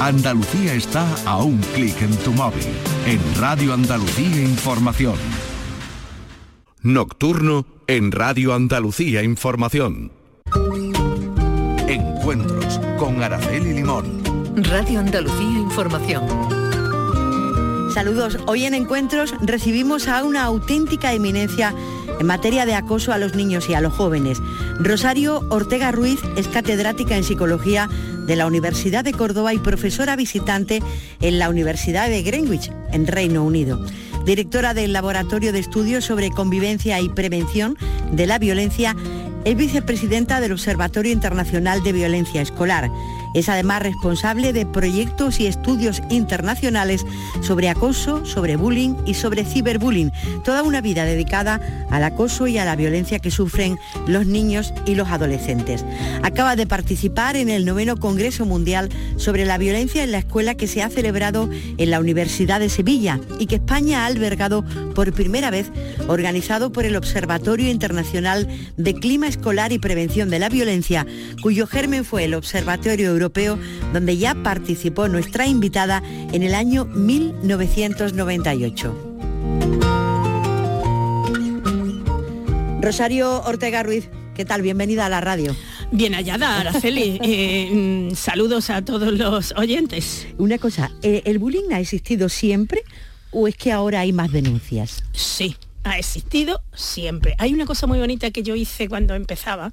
Andalucía está a un clic en tu móvil. En Radio Andalucía Información. Nocturno en Radio Andalucía Información. Encuentros con Araceli Limón. Radio Andalucía Información. Saludos. Hoy en Encuentros recibimos a una auténtica eminencia en materia de acoso a los niños y a los jóvenes. Rosario Ortega Ruiz es catedrática en psicología de la Universidad de Córdoba y profesora visitante en la Universidad de Greenwich, en Reino Unido. Directora del Laboratorio de Estudios sobre Convivencia y Prevención de la Violencia, es vicepresidenta del Observatorio Internacional de Violencia Escolar. Es además responsable de proyectos y estudios internacionales sobre acoso, sobre bullying y sobre ciberbullying. Toda una vida dedicada al acoso y a la violencia que sufren los niños y los adolescentes. Acaba de participar en el noveno Congreso Mundial sobre la violencia en la escuela que se ha celebrado en la Universidad de Sevilla y que España ha albergado por primera vez, organizado por el Observatorio Internacional de Clima Escolar y Prevención de la Violencia, cuyo germen fue el Observatorio Europeo donde ya participó nuestra invitada en el año 1998. Rosario Ortega Ruiz, ¿qué tal? Bienvenida a la radio. Bien hallada, Araceli. Eh, mm, saludos a todos los oyentes. Una cosa, eh, ¿el bullying ha existido siempre o es que ahora hay más denuncias? Sí, ha existido siempre. Hay una cosa muy bonita que yo hice cuando empezaba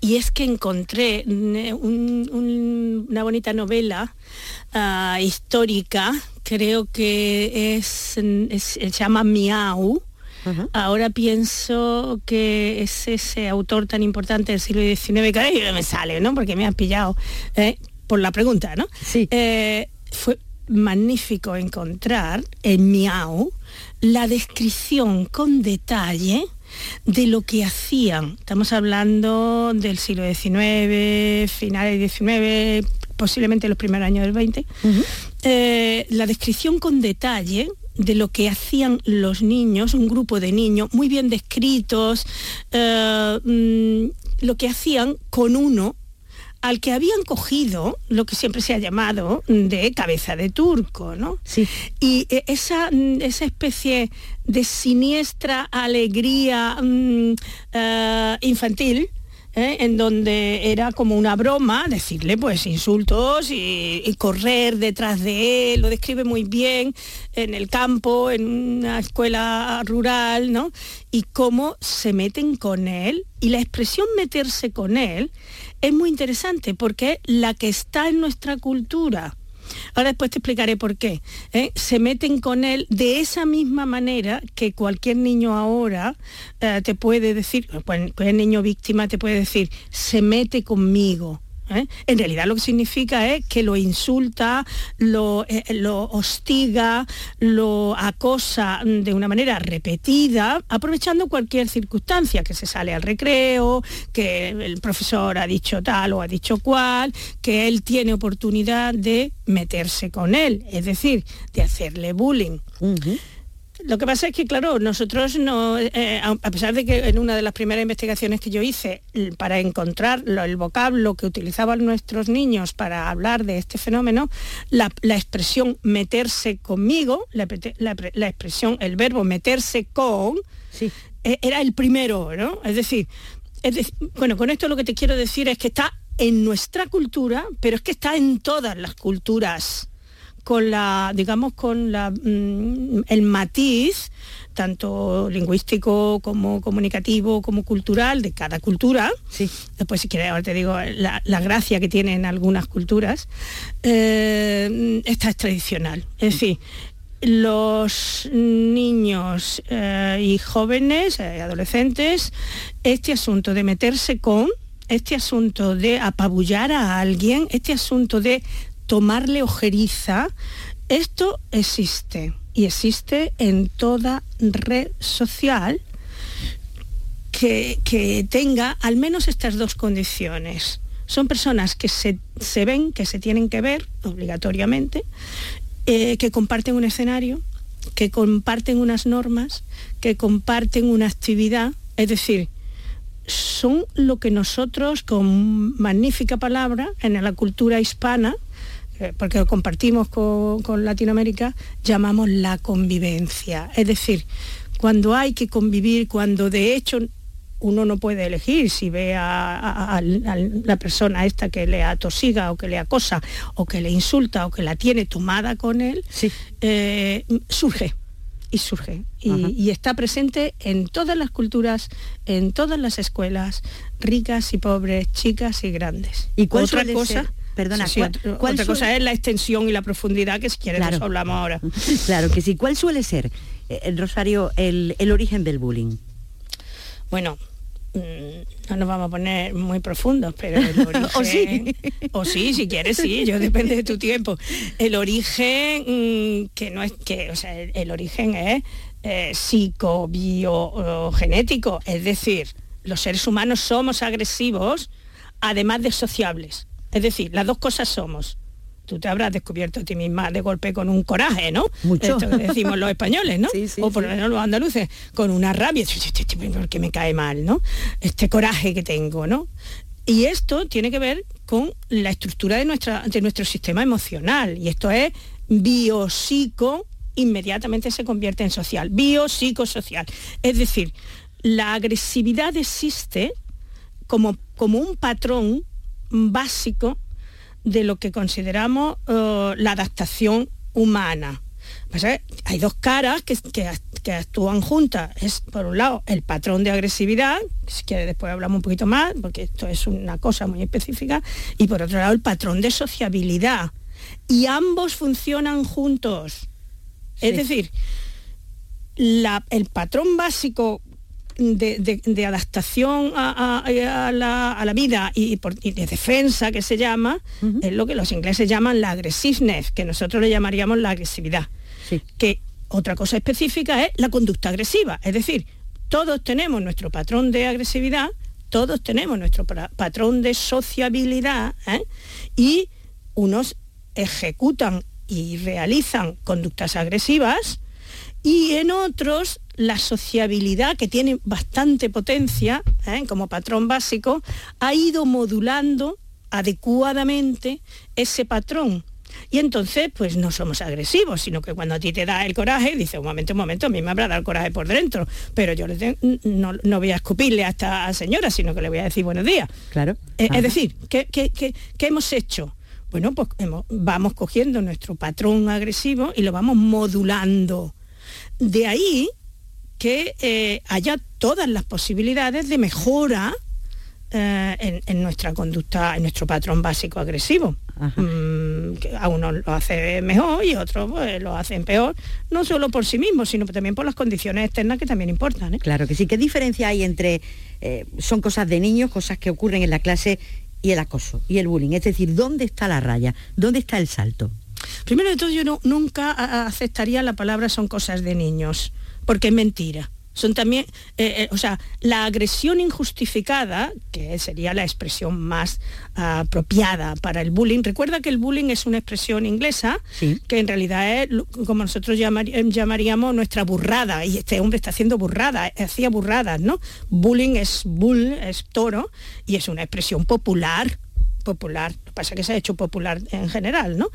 y es que encontré una bonita novela ah, histórica, creo que es, se llama Miau. Ahora pienso que es ese autor tan importante del siglo XIX, que me sale, ¿no? Porque me has pillado eh, por la pregunta, ¿no? Sí. Eh, fue magnífico encontrar en Miau la descripción con detalle de lo que hacían. Estamos hablando del siglo XIX, finales del XIX, posiblemente los primeros años del XX. Eh, la descripción con detalle de lo que hacían los niños, un grupo de niños muy bien descritos, eh, mm, lo que hacían con uno al que habían cogido lo que siempre se ha llamado de cabeza de turco, ¿no? Sí. Y eh, esa, mm, esa especie de siniestra alegría mm, eh, infantil, ¿eh? en donde era como una broma decirle pues insultos y, correr detrás de él, lo describe muy bien en el campo, en una escuela rural, ¿no? Y cómo se meten con él y la expresión meterse con él es muy interesante porque la que está en nuestra cultura. Ahora después te explicaré por qué. ¿eh? Se meten con él de esa misma manera que cualquier niño ahora eh, te puede decir, cualquier niño víctima te puede decir, se mete conmigo. ¿Eh? En realidad lo que significa es que lo insulta, lo, eh, lo, hostiga, lo acosa de una manera repetida, aprovechando cualquier circunstancia, que se sale al recreo, que el profesor ha dicho tal o ha dicho cual, que él tiene oportunidad de meterse con él, es decir, de hacerle bullying. Lo que pasa es que, claro, nosotros no, eh, a pesar de que en una de las primeras investigaciones que yo hice para encontrar el vocablo que utilizaban nuestros niños para hablar de este fenómeno, la, expresión meterse conmigo, la, expresión, el verbo meterse con, e, era el primero, ¿no? Es decir, es bueno, con esto lo que te quiero decir es que está en nuestra cultura, pero es que está en todas las culturas con la, digamos, con la, mm, el matiz, tanto lingüístico como comunicativo, como cultural, de cada cultura. Sí. Después, si quieres, ahora te digo la, gracia que tienen algunas culturas. Eh, esta es tradicional. Es decir, los niños eh, y jóvenes, eh, adolescentes, este asunto de meterse con, este asunto de apabullar a alguien, este asunto de tomarle ojeriza, esto existe y existe en toda red social que, tenga al menos estas dos condiciones. Son personas que se, ven, que se tienen que ver obligatoriamente, eh, que comparten un escenario, que comparten unas normas, que comparten una actividad, es decir, son lo que nosotros, con magnífica palabra, en la cultura hispana, porque lo compartimos con, con Latinoamérica, llamamos la convivencia. Es decir, cuando hay que convivir, cuando de hecho uno no puede elegir si ve a, la persona esta que le atosiga o que le acosa o que le insulta o que la tiene tomada con él, eh, surge y surge y, está presente en todas las culturas, en todas las escuelas, ricas y pobres, chicas y grandes. ¿Y cuál otra cosa? Perdona, otra cosa es la extensión y la profundidad que si quieres hablamos ahora. Claro que sí. ¿Cuál suele ser, eh, Rosario, el, el origen del bullying? Bueno, Mm, no nos vamos a poner muy profundos, pero el origen, o sí, o sí, si quieres, sí, yo depende de tu tiempo. El origen mm, que no es que, o sea, el, origen es eh, psicobiogenético, es decir, los seres humanos somos agresivos, además de sociables. Es decir, las dos cosas somos tú te habrás descubierto a ti misma de golpe con un coraje, ¿no? Mucho. Esto decimos los españoles, ¿no? o por lo menos los andaluces, con una rabia, porque me cae mal, ¿no? Este coraje que tengo, ¿no? Y esto tiene que ver con la estructura de, nuestra, de nuestro sistema emocional. Y esto es biopsico, inmediatamente se convierte en social. Biopsicosocial. Es decir, la agresividad existe como, como un patrón básico de lo que consideramos eh, la adaptación humana. Pues, eh, hay dos caras que, que, actúan juntas. Es, por un lado, el patrón de agresividad, si quiere después hablamos un poquito más, porque esto es una cosa muy específica, y por otro lado, el patrón de sociabilidad. Y ambos funcionan juntos. Es decir, el patrón básico de, adaptación a, la, vida y, de defensa que se llama, es lo que los ingleses llaman la aggressiveness, que nosotros le llamaríamos la agresividad. Que otra cosa específica es la conducta agresiva, es decir, todos tenemos nuestro patrón de agresividad, todos tenemos nuestro patrón de sociabilidad ¿eh? y unos ejecutan y realizan conductas agresivas y en otros la sociabilidad, que tiene bastante potencia ¿eh? como patrón básico, ha ido modulando adecuadamente ese patrón. Y entonces, pues no somos agresivos, sino que cuando a ti te da el coraje, dice un momento, un momento, a mí me habrá dado el coraje por dentro, pero yo no, voy a escupirle a esta señora, sino que le voy a decir buenos días. Claro. Eh, es decir, ¿qué, hemos hecho? Bueno, pues vamos cogiendo nuestro patrón agresivo y lo vamos modulando. De ahí que eh, haya todas las posibilidades de mejora eh, en, nuestra conducta, en nuestro patrón básico agresivo. Mm, que a uno lo hace mejor y otros pues, lo hacen peor, no solo por sí mismos, sino también por las condiciones externas que también importan. ¿eh? Claro que sí. ¿Qué diferencia hay entre, son cosas de niños, cosas que ocurren en la clase y el acoso y el bullying? Es decir, ¿dónde está la raya? ¿Dónde está el salto? Primero de todo, yo nunca aceptaría la palabra son cosas de niños porque es mentira. Son también, eh, eh, o sea, la agresión injustificada, que sería la expresión más apropiada para el bullying. Recuerda que el bullying es una expresión inglesa, que en realidad es como nosotros llamaríamos nuestra burrada, y este hombre está haciendo burrada, hacía burradas, ¿no? Bullying es bull, es toro, y es una expresión popular popular, lo que pasa es que se ha hecho popular en general, ¿no?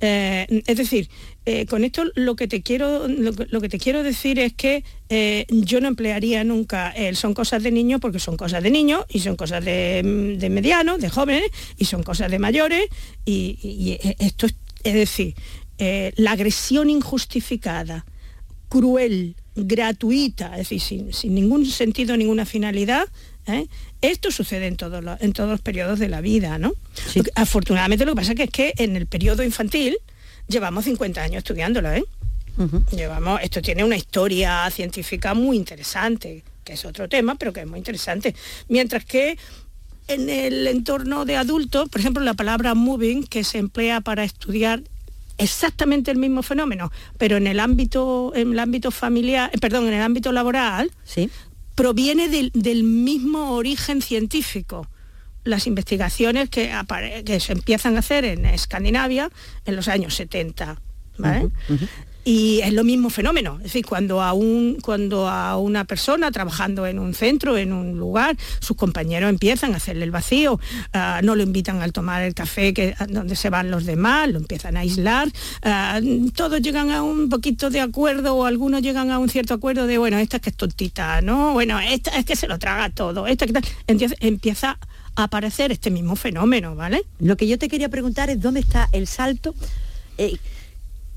Eh, es decir, eh, con esto lo que te quiero, lo, que te quiero decir es que eh, yo no emplearía nunca el son cosas de niños porque son cosas de niños y son cosas de, de medianos, de jóvenes y son cosas de mayores y, esto es, es decir, la agresión injustificada, cruel, gratuita, es decir, sin, ningún sentido, ninguna finalidad, ¿eh? esto sucede en todos, los, en todos los periodos de la vida, ¿no? afortunadamente lo que pasa es que en el periodo infantil llevamos 50 años estudiándolo, ¿eh? Llevamos, esto tiene una historia científica muy interesante, que es otro tema, pero que es muy interesante. Mientras que en el entorno de adultos, por ejemplo, la palabra moving, que se emplea para estudiar exactamente el mismo fenómeno, pero en el ámbito, en el ámbito familiar, eh, perdón, en el ámbito laboral, ¿Sí? Proviene del, mismo origen científico. Las investigaciones que, se empiezan a hacer en Escandinavia en los años 70. Y es lo mismo fenómeno, es decir, cuando a, un, cuando a una persona trabajando en un centro, en un lugar, sus compañeros empiezan a hacerle el vacío, ah, no lo invitan al tomar el café que, donde se van los demás, lo empiezan a aislar, ah, todos llegan a un poquito de acuerdo o algunos llegan a un cierto acuerdo de, bueno, esta es que es tontita, ¿no? Bueno, esta es que se lo traga todo, esta que tal. Empieza, empieza a aparecer este mismo fenómeno, ¿vale? Lo que yo te quería preguntar es dónde está el salto. Eh,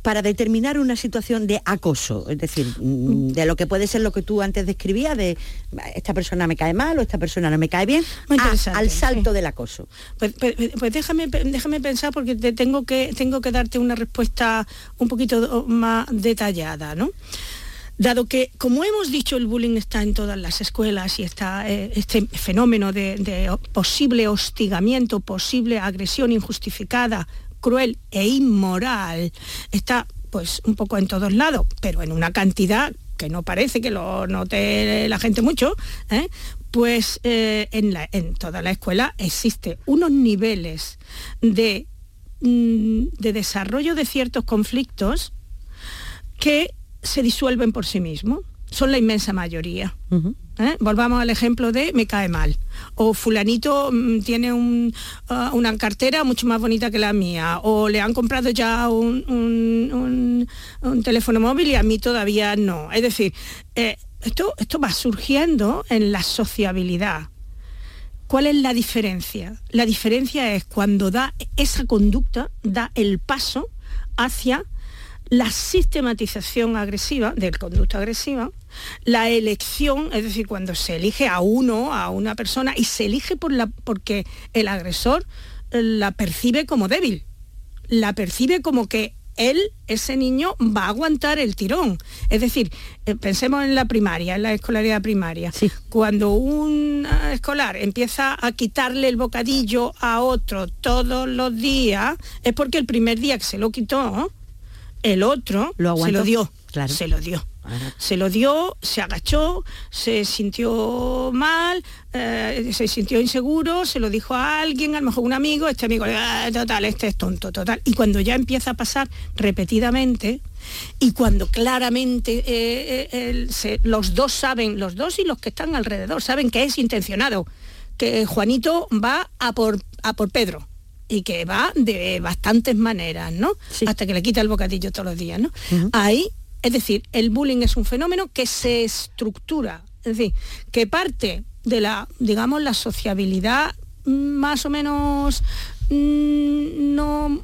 para determinar una situación de acoso, es decir, mm, de lo que puede ser lo que tú antes describías, de esta persona me cae mal o esta persona no me cae bien, al salto del acoso. Pues, pues, pues, déjame, déjame pensar porque te tengo, que, tengo que darte una respuesta un poquito más detallada, ¿no? Dado que, como hemos dicho, el bullying está en todas las escuelas y está eh, este fenómeno de posible hostigamiento, posible agresión injustificada, cruel e inmoral está pues un poco en todos lados, pero en una cantidad que no parece que lo note la gente mucho, ¿eh? pues eh, en, en, toda la escuela existe unos niveles de, mm, de desarrollo de ciertos conflictos que se disuelven por sí mismos son la inmensa mayoría. ¿Eh? Volvamos al ejemplo de me cae mal. O fulanito mm, tiene ah, una cartera mucho más bonita que la mía. O le han comprado ya un, teléfono móvil y a mí todavía no. Es decir, eh, esto, esto va surgiendo en la sociabilidad. ¿Cuál es la diferencia? La diferencia es cuando da esa conducta, da el paso hacia la sistematización agresiva del conducta agresiva, la elección, es decir, cuando se elige a uno, a una persona, y se elige por la, porque el agresor eh, la percibe como débil, la percibe como que él, ese niño, va a aguantar el tirón. Es decir, eh, pensemos en la primaria, en la escolaridad primaria. Cuando un eh, escolar empieza a quitarle el bocadillo a otro todos los días, es porque el primer día que se lo quitó, el otro se lo dio, se lo dio. Se lo dio, se agachó, se sintió mal, eh, se sintió inseguro, se lo dijo a alguien, a lo mejor un amigo, este amigo, ah, total, este es tonto, total. Y cuando ya empieza a pasar repetidamente, y cuando claramente eh, eh, los dos saben, los dos y los que están alrededor, saben que es intencionado, que Juanito va a por, a por Pedro y que va de bastantes maneras, ¿no? Hasta que le quita el bocadillo todos los días, ¿no? Ahí, es decir, el bullying es un fenómeno que se estructura, es decir, que parte de la, digamos, la sociabilidad más o menos mm, no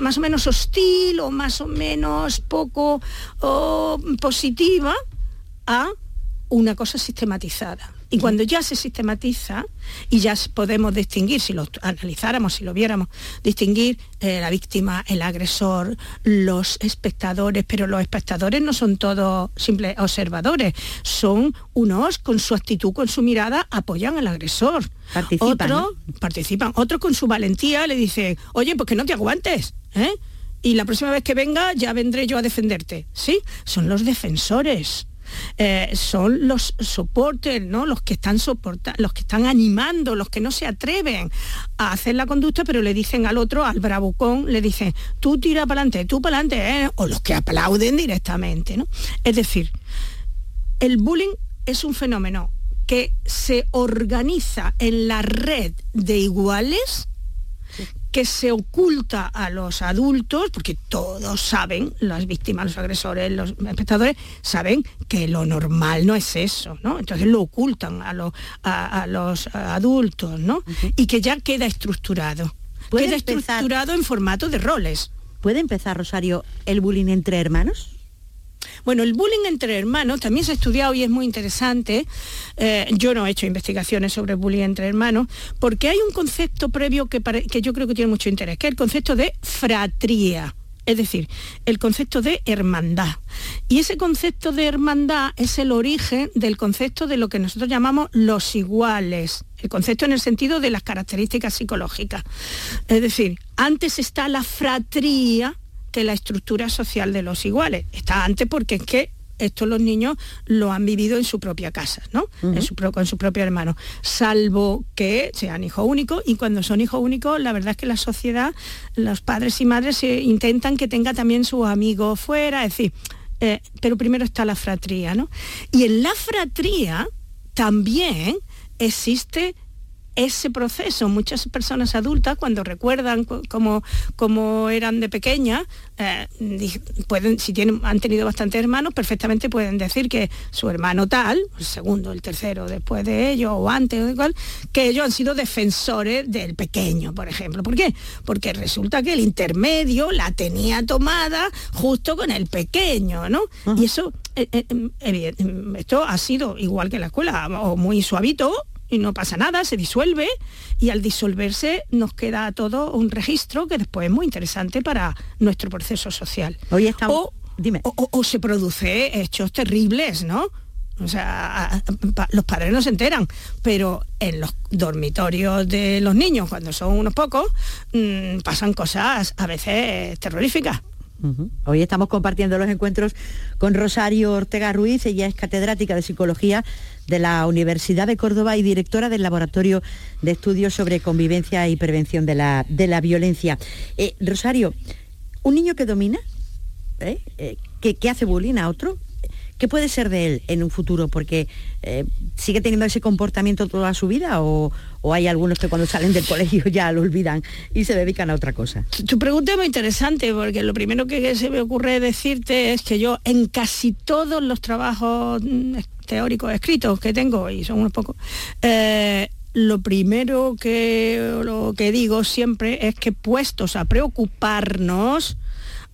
más o menos hostil o más o menos poco positiva a una cosa sistematizada. Y cuando ya se sistematiza y ya podemos distinguir, si lo analizáramos, si lo viéramos, distinguir eh, la víctima, el agresor, los espectadores, pero los espectadores no son todos simples observadores, son unos con su actitud, con su mirada, apoyan al agresor. Participan. Otros participan. Otros con su valentía le dicen, oye, pues que no te aguantes. ¿eh? Y la próxima vez que venga ya vendré yo a defenderte. ¿Sí? Son los defensores. Eh, son los soportes, ¿no? Los que están los que están animando, los que no se atreven a hacer la conducta, pero le dicen al otro, al bravucón, le dicen, tú tira para adelante, tú para adelante, ¿eh? o los que aplauden directamente, ¿no? Es decir, el bullying es un fenómeno que se organiza en la red de iguales que se oculta a los adultos, porque todos saben, las víctimas, los agresores, los espectadores, saben que lo normal no es eso, ¿no? Entonces lo ocultan a, los adultos, ¿no? Y que ya queda estructurado. Queda estructurado en formato de roles. ¿Puede empezar, Rosario, el bullying entre hermanos? Bueno, el bullying entre hermanos también se ha estudiado y es muy interesante. Eh, yo no he hecho investigaciones sobre bullying entre hermanos, porque hay un concepto previo que, que yo creo que tiene mucho interés, que es el concepto de fratría. Es decir, el concepto de hermandad. Y ese concepto de hermandad es el origen del concepto de lo que nosotros llamamos los iguales. El concepto en el sentido de las características psicológicas. Es decir, antes está la fratría, que la estructura social de los iguales. Está antes porque es que esto los niños lo han vivido en su propia casa, ¿no? en su, con su propio hermano, salvo que sean hijos únicos y cuando son hijos únicos, la verdad es que la sociedad, los padres y madres intentan que tenga también sus amigos fuera, es decir, eh, pero primero está la fratría, ¿no? Y en la fratría también existe ese proceso. Muchas personas adultas, cuando recuerdan cómo, eran de pequeña, eh, pueden, si tienen, han tenido bastantes hermanos, perfectamente pueden decir que su hermano tal, el segundo, el tercero, después de ellos, o antes, o igual, que ellos han sido defensores del pequeño, por ejemplo. ¿Por qué? Porque resulta que el intermedio la tenía tomada justo con el pequeño, ¿no? Y eso, eh, eh, esto ha sido igual que en la escuela, o muy suavito, y no pasa nada, se disuelve y al disolverse nos queda todo un registro que después es muy interesante para nuestro proceso social. Hoy estamos... o, Dime. O, se produce hechos terribles, ¿no? O sea, los padres no se enteran, pero en los dormitorios de los niños, cuando son unos pocos, mm, pasan cosas a veces terroríficas. Hoy estamos compartiendo los encuentros con Rosario Ortega Ruiz, ella es catedrática de Psicología de la Universidad de Córdoba y directora del Laboratorio de Estudios sobre Convivencia y Prevención de la, de la Violencia. Eh, Rosario, ¿un niño que domina? ¿Eh? eh hace bullying a otro? ¿Qué puede ser de él en un futuro? Porque eh, sigue teniendo ese comportamiento toda su vida o, hay algunos que cuando salen del colegio ya lo olvidan y se dedican a otra cosa. Tu pregunta es muy interesante porque lo primero que se me ocurre decirte es que yo en casi todos los trabajos mm, teóricos escritos que tengo, y son unos pocos, eh, lo primero que, lo que digo siempre es que puestos a preocuparnos,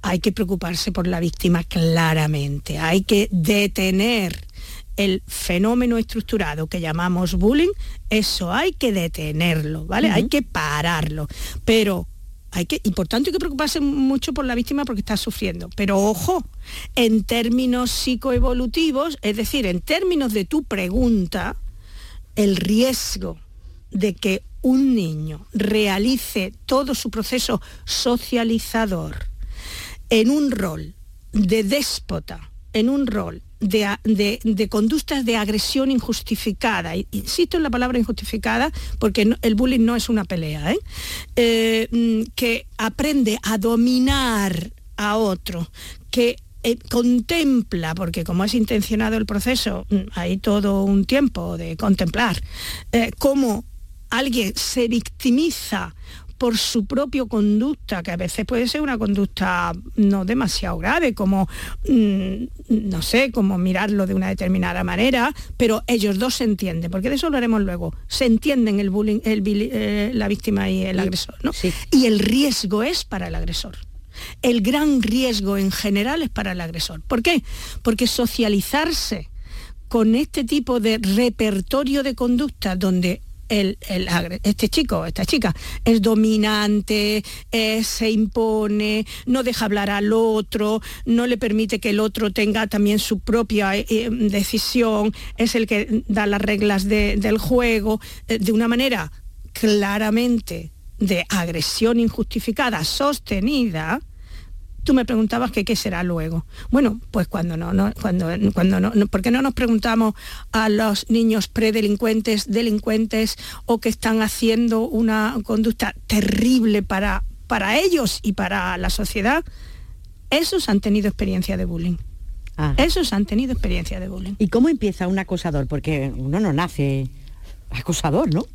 hay que preocuparse por la víctima claramente, hay que detener el fenómeno estructurado que llamamos bullying, eso hay que detenerlo, ¿vale? Hay que pararlo. Pero hay que, y por tanto hay que preocuparse mucho por la víctima porque está sufriendo. Pero ojo, en términos psicoevolutivos, es decir, en términos de tu pregunta, el riesgo de que un niño realice todo su proceso socializador en un rol de déspota, en un rol de, conductas de agresión injustificada, insisto en la palabra injustificada porque el bullying no es una pelea, ¿eh? Eh, mm, que aprende a dominar a otro, que eh, contempla, porque como es intencionado el proceso, mm, hay todo un tiempo de contemplar, cómo alguien se victimiza por su propia conducta, que a veces puede ser una conducta no demasiado grave, como, mm, no sé, como mirarlo de una determinada manera, pero ellos dos se entienden, porque de eso lo haremos luego, se entienden el bullying, eh, la víctima y el agresor, ¿no? Y el riesgo es para el agresor. El gran riesgo en general es para el agresor. ¿Por qué? Porque socializarse con este tipo de repertorio de conducta donde este chico, esta chica, es dominante, se impone, no deja hablar al otro, no le permite que el otro tenga también su propia eh, eh, decisión, es el que da las reglas del juego, eh, de una manera claramente de agresión injustificada, sostenida, Tú me preguntabas que qué será luego. Bueno, pues cuando no, no cuando, cuando no, ¿por qué no nos preguntamos a los niños predelincuentes, delincuentes o que están haciendo una conducta terrible para, para ellos y para la sociedad? Esos han tenido experiencia de bullying. Ah. Esos han tenido experiencia de bullying. ¿Y cómo empieza un acosador? Porque uno no nace acosador, ¿no?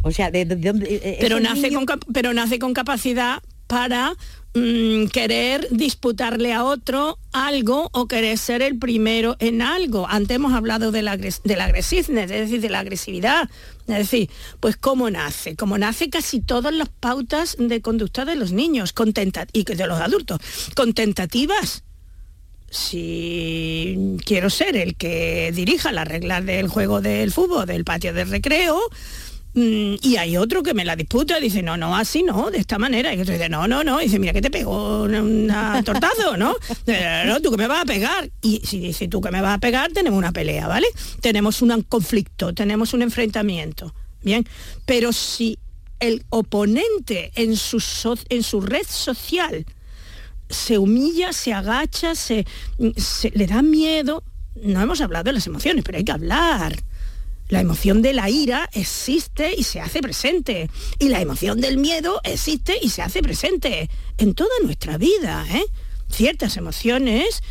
O sea, de, dónde... Eh, pero nace, con, pero nace con capacidad para Mm, querer disputarle a otro algo o querer ser el primero en algo. Antes hemos hablado de la, agresividad, es decir, de la agresividad. Es decir, pues cómo nace, como nace casi todas las pautas de conducta de los niños contenta y de los adultos, con tentativas. Si quiero ser el que dirija las reglas del juego del fútbol, del patio de recreo, y hay otro que me la disputa, dice, no, no, así no, de esta manera. Y otro dice, no, no, no, dice, mira que te pegó un tortazo, ¿no? No, tú que me vas a pegar. Y si dice, tú que me vas a pegar, tenemos una pelea, ¿vale? Tenemos un conflicto, tenemos un enfrentamiento. Bien, pero si el oponente en su, en su red social se humilla, se agacha, se, se le da miedo. No hemos hablado de las emociones, pero hay que hablar. La emoción de la ira existe y se hace presente. Y la emoción del miedo existe y se hace presente en toda nuestra vida. ¿eh? Ciertas emociones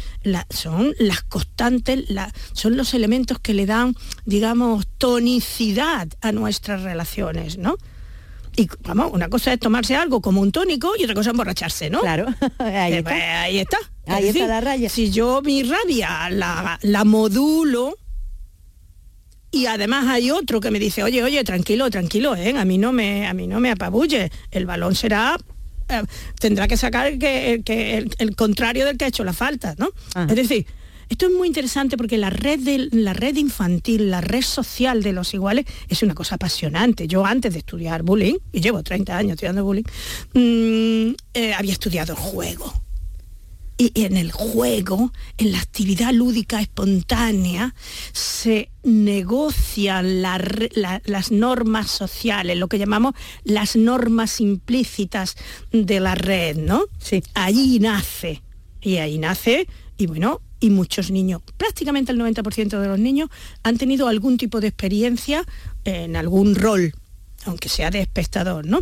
son las constantes, son los elementos que le dan, digamos, tonicidad a nuestras relaciones, ¿no? Y vamos, una cosa es tomarse algo como un tónico y otra cosa es emborracharse, ¿no? Claro, ahí, está. Pues, ahí está. Ahí está la raya. Si yo mi rabia la, la modulo, y además hay otro que me dice, oye, oye, tranquilo, tranquilo, ¿eh? a mí no me, a mí no me apabulle, el balón será eh, tendrá que sacar que, el, contrario del que ha hecho la falta, ¿no? Es decir, esto es muy interesante porque la red, de, la red infantil, la red social de los iguales es una cosa apasionante. Yo antes de estudiar bullying, y llevo 30 años estudiando bullying, mm, eh, había estudiado el juego y en el juego, en la actividad lúdica espontánea, se negocian las normas sociales, lo que llamamos las normas implícitas de la red, ¿no? Sí. Allí nace. Y ahí nace, y bueno, y muchos niños, prácticamente el 90% de los niños han tenido algún tipo de experiencia en algún rol, aunque sea de espectador, ¿no?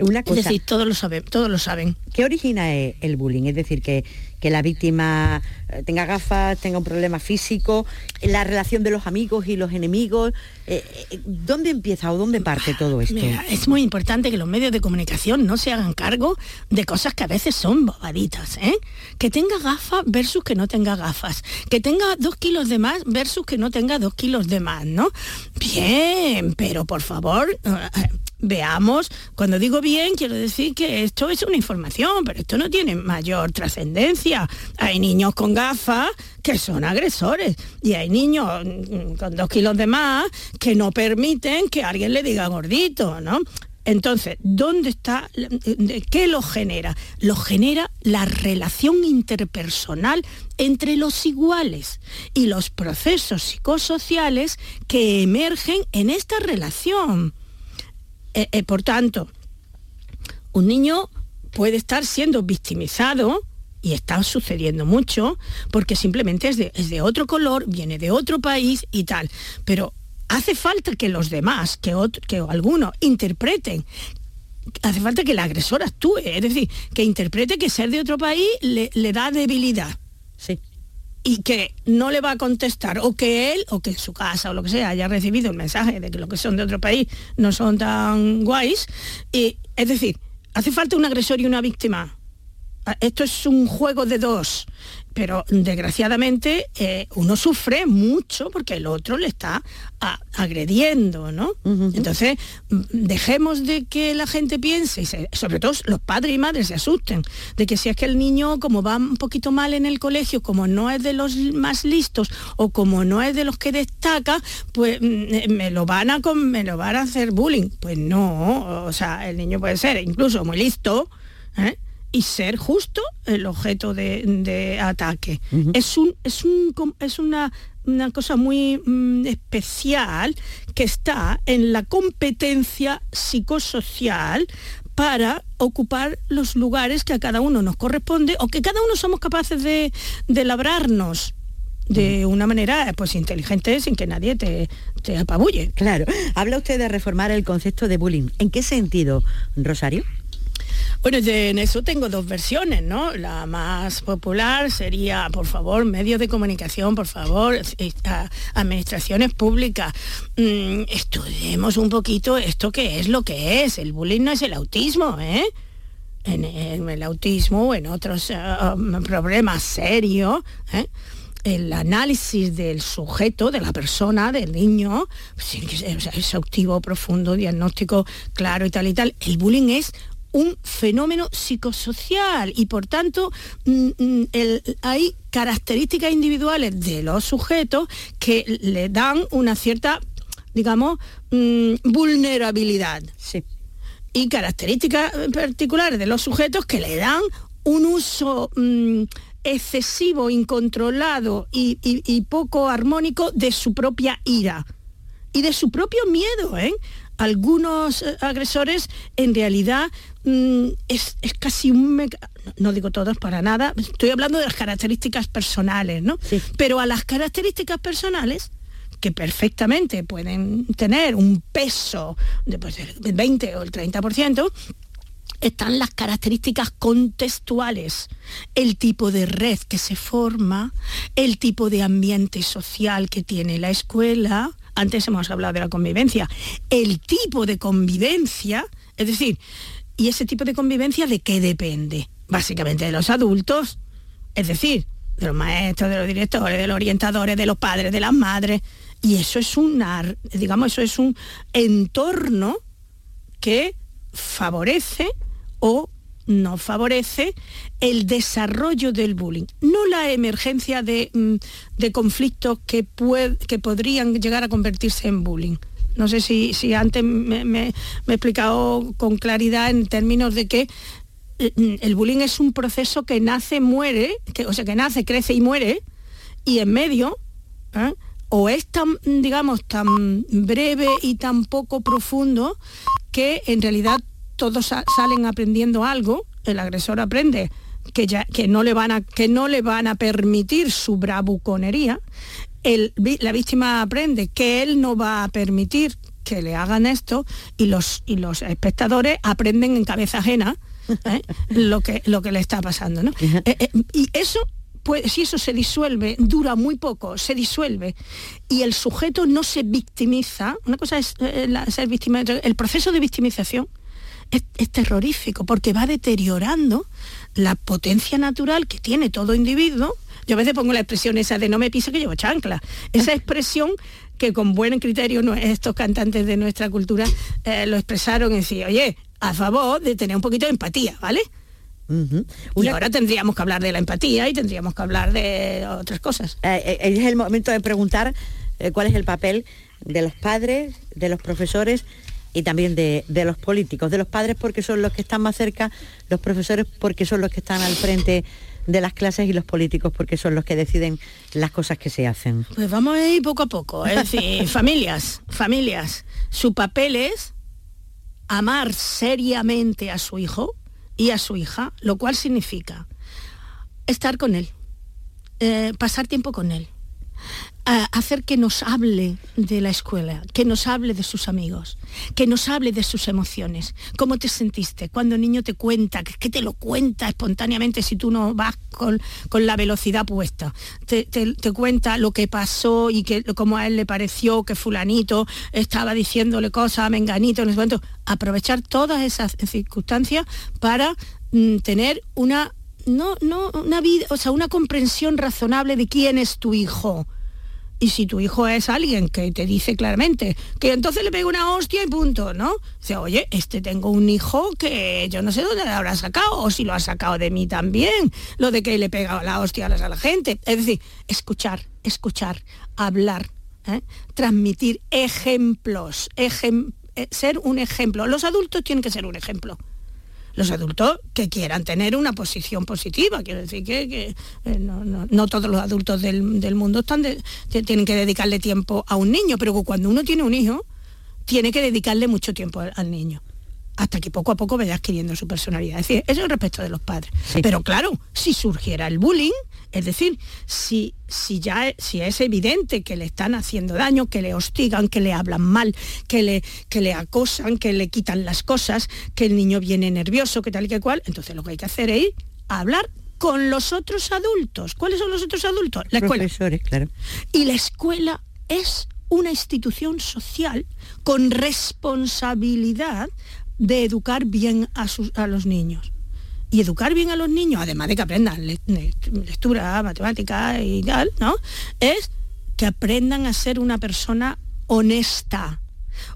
Una cosa, es decir, todos lo saben, todos lo saben. ¿Qué origina e-, el bullying? Es decir, que, que la víctima eh, tenga gafas, tenga un problema físico, la relación de los amigos y los enemigos. Eh, eh, ¿Dónde empieza o dónde parte todo esto? es muy importante que los medios de comunicación no se hagan cargo de cosas que a veces son bobaditas. ¿eh? Que tenga gafas versus que no tenga gafas. Que tenga dos kilos de más versus que no tenga dos kilos de más, ¿no? Bien, pero por favor, veamos, cuando digo bien, quiero decir que esto es una información, pero esto no tiene mayor trascendencia. Hay niños con gafas que son agresores y hay niños mm, con dos kilos de más que no permiten que alguien le diga gordito, ¿no? Entonces, ¿dónde está? ¿Qué lo genera? Lo genera la relación interpersonal entre los iguales y los procesos psicosociales que emergen en esta relación. Eh, eh, por tanto, un niño puede estar siendo victimizado y está sucediendo mucho porque simplemente es de, otro color, viene de otro país y tal. Pero hace falta que los demás, que, que algunos interpreten hace falta que el agresor actúe, es decir, que interprete que ser de otro país le, le da debilidad. Sí y que no le va a contestar o que él o que su casa o lo que sea haya recibido el mensaje de que los que son de otro país no son tan guays. Y, es decir, hace falta un agresor y una víctima. Ah, esto es un juego de dos pero desgraciadamente eh, uno sufre mucho porque el otro le está agrediendo, ¿no? Entonces, mm, dejemos de que la gente piense, y sobre todo los padres y madres se asusten, de que si es que el niño, como va un poquito mal en el colegio, como no es de los más listos o como no es de los que destaca, pues mm, eh, me lo van a, me lo van a hacer bullying. Pues no, o sea, el niño puede ser incluso muy listo, ¿eh? Y ser justo el objeto de, ataque. Es, un, es, un, es una, una, cosa muy mm, especial que está en la competencia psicosocial para ocupar los lugares que a cada uno nos corresponde o que cada uno somos capaces de, de labrarnos de una manera pues inteligente sin que nadie te, te apabulle. Claro. Habla usted de reformar el concepto de bullying. ¿En qué sentido, Rosario? Bueno, en eso tengo dos versiones, ¿no? La más popular sería, por favor, medios de comunicación, por favor, administraciones públicas, mm, estudiemos un poquito esto que es lo que es. El bullying no es el autismo, ¿eh? En, el autismo o en otros eh, um, problemas serios, ¿eh? el análisis del sujeto, de la persona, del niño, pues, es exhaustivo, profundo, diagnóstico claro y tal y tal. El bullying es un fenómeno psicosocial y por tanto mm, mm, hay características individuales de los sujetos que le dan una cierta, digamos, mm, vulnerabilidad. Y características particulares de los sujetos que le dan un uso excesivo, incontrolado y, poco armónico de su propia ira y de su propio miedo. ¿eh? Algunos eh, agresores en realidad mm, es, casi un... No digo todos para nada, estoy hablando de las características personales, ¿no? Pero a las características personales que perfectamente pueden tener un peso de, pues, del 20 o el 30%, están las características contextuales, el tipo de red que se forma, el tipo de ambiente social que tiene la escuela, antes hemos hablado de la convivencia, el tipo de convivencia, es decir, ¿y ese tipo de convivencia de qué depende? Básicamente de los adultos, es decir, de los maestros, de los directores, de los orientadores, de los padres, de las madres. Y eso es un, digamos, eso es un entorno que favorece o no favorece el desarrollo del bullying, no la emergencia de, mm, conflictos que, que podrían llegar a convertirse en bullying. No sé si, si antes me, he explicado con claridad en términos de que mm, el bullying es un proceso que nace, muere, que, o sea, que nace, crece y muere, y en medio, ¿eh? o es tan, digamos, tan breve y tan poco profundo que en realidad todos salen aprendiendo algo, el agresor aprende que, ya, que, no, le van a, que no le van a permitir su bravuconería, el, la víctima aprende que él no va a permitir que le hagan esto y los, y los espectadores aprenden en cabeza ajena ¿eh? lo, que, lo que le está pasando. ¿no? Eh, eh, y eso pues, si eso se disuelve, dura muy poco, se disuelve y el sujeto no se victimiza, una cosa es ser víctima, el proceso de victimización es, terrorífico porque va deteriorando la potencia natural que tiene todo individuo. Yo a veces pongo la expresión esa de no me pise que llevo chancla. Esa expresión que con buen criterio estos cantantes de nuestra cultura eh, lo expresaron y decir, oye, a favor de tener un poquito de empatía, ¿vale? Y ahora tendríamos que hablar de la empatía y tendríamos que hablar de otras cosas. Eh, eh, es el momento de preguntar cuál es el papel de los padres, de los profesores y también de, los políticos, de los padres porque son los que están más cerca, los profesores porque son los que están al frente de las clases y los políticos porque son los que deciden las cosas que se hacen. Pues vamos a ir poco a poco, es decir, familias, familias. Su papel es amar seriamente a su hijo y a su hija, lo cual significa estar con él, eh, pasar tiempo con él, hacer que nos hable de la escuela, que nos hable de sus amigos, que nos hable de sus emociones. ¿Cómo te sentiste cuando el niño te cuenta, que te lo cuenta espontáneamente si tú no vas con, la velocidad puesta? Te, cuenta lo que pasó y que, cómo a él le pareció que fulanito estaba diciéndole cosas a Menganito, en ese momento. Aprovechar todas esas circunstancias para mm, tener una no, no, una vida, o sea, una comprensión razonable de quién es tu hijo y si tu hijo es alguien que te dice claramente que entonces le pega una hostia y punto, ¿no? Dice, oye, este tengo un hijo que yo no sé dónde le habrá sacado, o si lo ha sacado de mí también, lo de que le pega la hostia a la gente. Es decir, escuchar, escuchar, hablar, ¿eh? transmitir ejemplos, eh, ser un ejemplo. Los adultos tienen que ser un ejemplo los adultos que quieran tener una posición positiva. Quiero decir que, eh, no, todos los adultos del, mundo están tienen que dedicarle tiempo a un niño, pero cuando uno tiene un hijo, tiene que dedicarle mucho tiempo al niño hasta que poco a poco vaya adquiriendo su personalidad. Es decir, eso es respecto de los padres. Pero claro, si surgiera el bullying, es decir, si, si ya si es evidente que le están haciendo daño, que le hostigan, que le hablan mal, que le, que le acosan, que le quitan las cosas, que el niño viene nervioso, que tal y que cual, entonces lo que hay que hacer es ir a hablar con los otros adultos. ¿Cuáles son los otros adultos? La escuela. claro. Y la escuela es una institución social con responsabilidad de educar bien a, sus, a los niños. Y educar bien a los niños, además de que aprendan lectura, matemática y tal, ¿no? Es que aprendan a ser una persona honesta,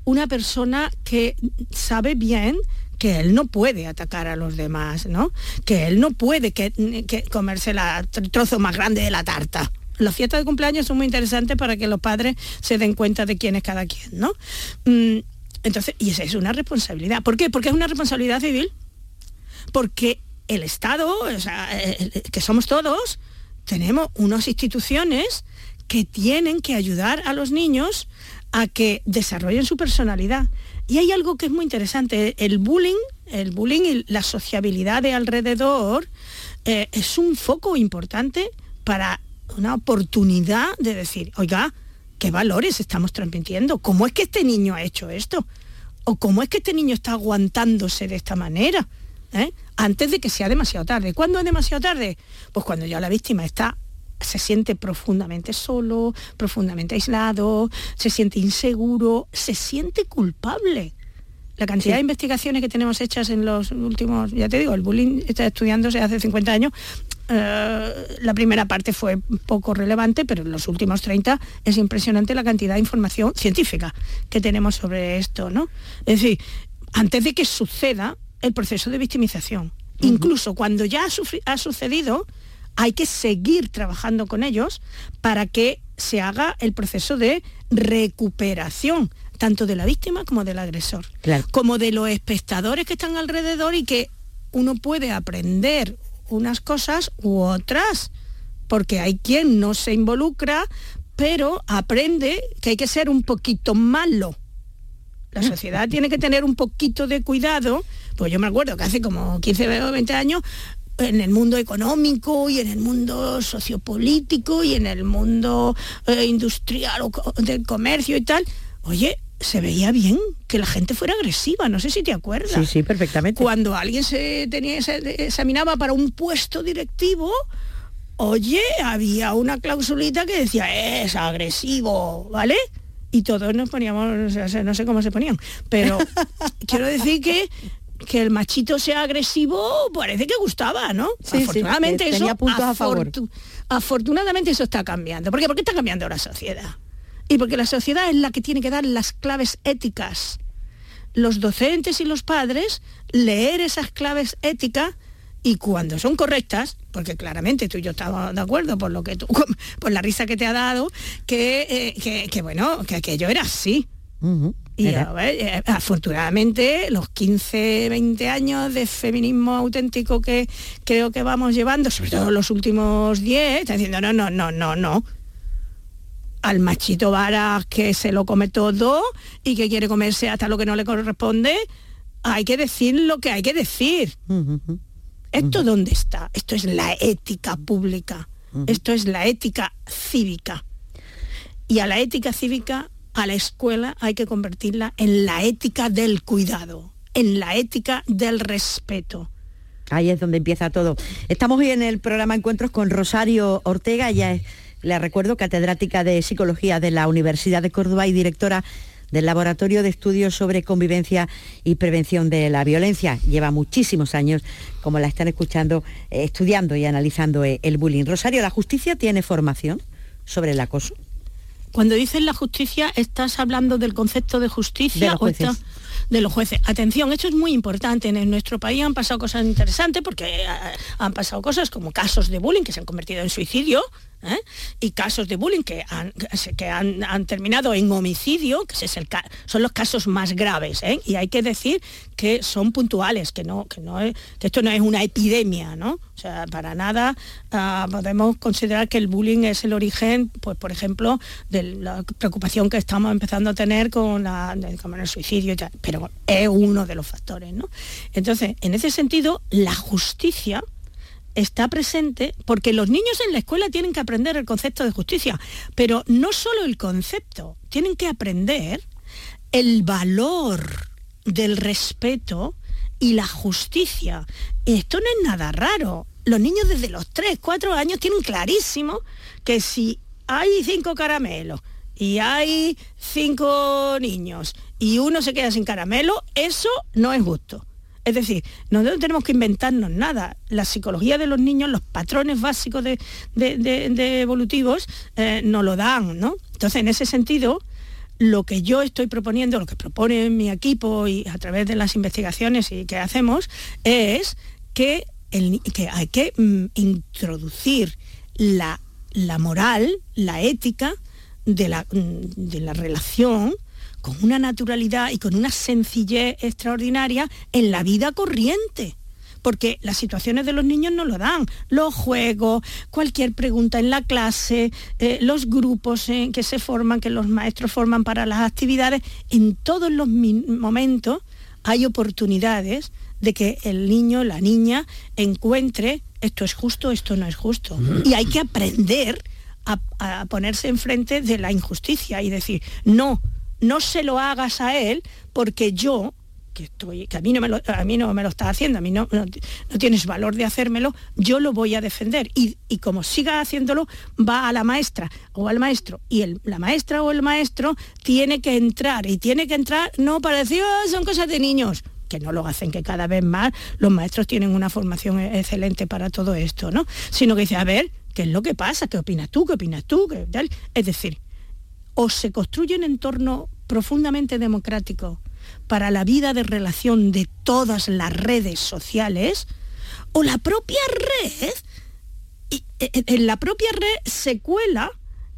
una persona que sabe bien que él no puede atacar a los demás, ¿no? Que él no puede que, comerse el trozo más grande de la tarta. Las fiestas de cumpleaños son muy interesantes para que los padres se den cuenta de quién es cada quien, ¿no? Mm, entonces, y esa es una responsabilidad. ¿Por qué? Porque es una responsabilidad civil. Porque el Estado, que somos todos, tenemos unas instituciones que tienen que ayudar a los niños a que desarrollen su personalidad. Y hay algo que es muy interesante, el bullying, el bullying y la sociabilidad de alrededor eh, es un foco importante para una oportunidad de decir, oiga, ¿qué valores estamos transmitiendo? ¿Cómo es que este niño ha hecho esto? ¿O cómo es que este niño está aguantándose de esta manera? ¿Eh? Antes de que sea demasiado tarde. ¿Cuándo es demasiado tarde? Pues cuando ya la víctima está se siente profundamente solo, profundamente aislado, se siente inseguro, se siente culpable. La cantidad de investigaciones que tenemos hechas en los últimos, ya te digo, el bullying está estudiándose hace 50 años, eh, la primera parte fue poco relevante, pero en los últimos 30 es impresionante la cantidad de información científica que tenemos sobre esto, ¿no? Es decir, antes de que suceda el proceso de victimización, incluso cuando ya ha sucedido, hay que seguir trabajando con ellos para que se haga el proceso de recuperación tanto de la víctima como del agresor, como de los espectadores que están alrededor y que uno puede aprender unas cosas u otras, porque hay quien no se involucra, pero aprende que hay que ser un poquito malo. La sociedad tiene que tener un poquito de cuidado, pues yo me acuerdo que hace como 15 o 20 años en el mundo económico y en el mundo sociopolítico y en el mundo eh, industrial o del comercio y tal, oye, se veía bien que la gente fuera agresiva, no sé si te acuerdas. Sí, sí, perfectamente. Cuando alguien se, tenía, se examinaba para un puesto directivo, oye, había una clausulita que decía, es agresivo, ¿vale? Y todos nos poníamos, no sé cómo se ponían, pero quiero decir que que el machito sea agresivo parece que gustaba, ¿no? afortunadamente eso a favor. afortunadamente eso está cambiando. ¿Por qué? Porque está cambiando la sociedad. Y porque la sociedad es la que tiene que dar las claves éticas. Los docentes y los padres leer esas claves éticas y cuando son correctas, porque claramente tú y yo estamos de acuerdo por lo que tú, por la risa que te ha dado, que, eh, que, bueno, que aquello era así. Y eh, afortunadamente los 15, 20 años de feminismo auténtico que creo que vamos llevando, sobre todo los últimos 10, está diciendo, no, no, no, no, no. Al machito varas que se lo come todo y que quiere comerse hasta lo que no le corresponde, hay que decir lo que hay que decir. ¿Esto dónde está? Esto es la ética pública. Esto es la ética cívica. Y a la ética cívica a la escuela hay que convertirla en la ética del cuidado, en la ética del respeto. Ahí es donde empieza todo. Estamos hoy en el programa Encuentros con Rosario Ortega, es, le recuerdo, catedrática de Psicología de la Universidad de Córdoba y directora del Laboratorio de Estudios sobre Convivencia y Prevención de la Violencia. Lleva muchísimos años, como la están escuchando, eh, estudiando y analizando eh, el bullying. Rosario, ¿la justicia tiene formación sobre el acoso? Cuando dices la justicia, ¿estás hablando del concepto de justicia o de los jueces? Atención, esto es muy importante. En nuestro país han pasado cosas interesantes porque eh, han pasado cosas como casos de bullying que se han convertido en suicidio, ¿eh? y casos de bullying que han, que han, terminado en homicidio, que es el, son los casos más graves, ¿eh? y hay que decir que son puntuales, que, no, que, no que esto no es una epidemia, ¿no? O sea, para nada ah, podemos considerar que el bullying es el origen, pues por ejemplo, de la preocupación que estamos empezando a tener con, la, con el suicidio, pero es uno de los factores, ¿no? Entonces, en ese sentido, la justicia está presente porque los niños en la escuela tienen que aprender el concepto de justicia, pero no solo el concepto, tienen que aprender el valor del respeto y la justicia. Esto no es nada raro. Los niños desde los 3, 4 años tienen clarísimo que si hay cinco caramelos y hay cinco niños y uno se queda sin caramelo, eso no es justo. Es decir, no tenemos que inventarnos nada. La psicología de los niños, los patrones básicos de, evolutivos, eh, nos lo dan, ¿no? Entonces, en ese sentido, lo que yo estoy proponiendo, lo que propone mi equipo y a través de las investigaciones y que hacemos, es que, hay que mm, introducir la, moral, la ética de la, mm, de la relación con una naturalidad y con una sencillez extraordinaria en la vida corriente. porque las situaciones de los niños no lo dan. Los juegos, cualquier pregunta en la clase, eh, los grupos que se forman, que los maestros forman para las actividades, en todos los momentos hay oportunidades de que el niño, la niña, encuentre esto es justo, esto no es justo. Y hay que aprender a, a ponerse enfrente de la injusticia y decir, no, no se lo hagas a él porque yo que, estoy, a, mí no me lo, a mí no me lo está haciendo, a mí no, no, tienes valor de hacérmelo, yo lo voy a defender. Y, como siga haciéndolo, va a la maestra o al maestro. Y el, la maestra o el maestro tiene que entrar. Y tiene que entrar no para decir, ah, son cosas de niños que no lo hacen, que cada vez más los maestros tienen una formación e-, excelente para todo esto, ¿no? Sino que dice, a ver, ¿qué es lo que pasa? ¿Qué opinas tú? ¿Qué opinas tú? Es decir, o se construye un entorno profundamente democrático para la vida de relación de todas las redes sociales, o la propia red, e, e, en la propia red se cuela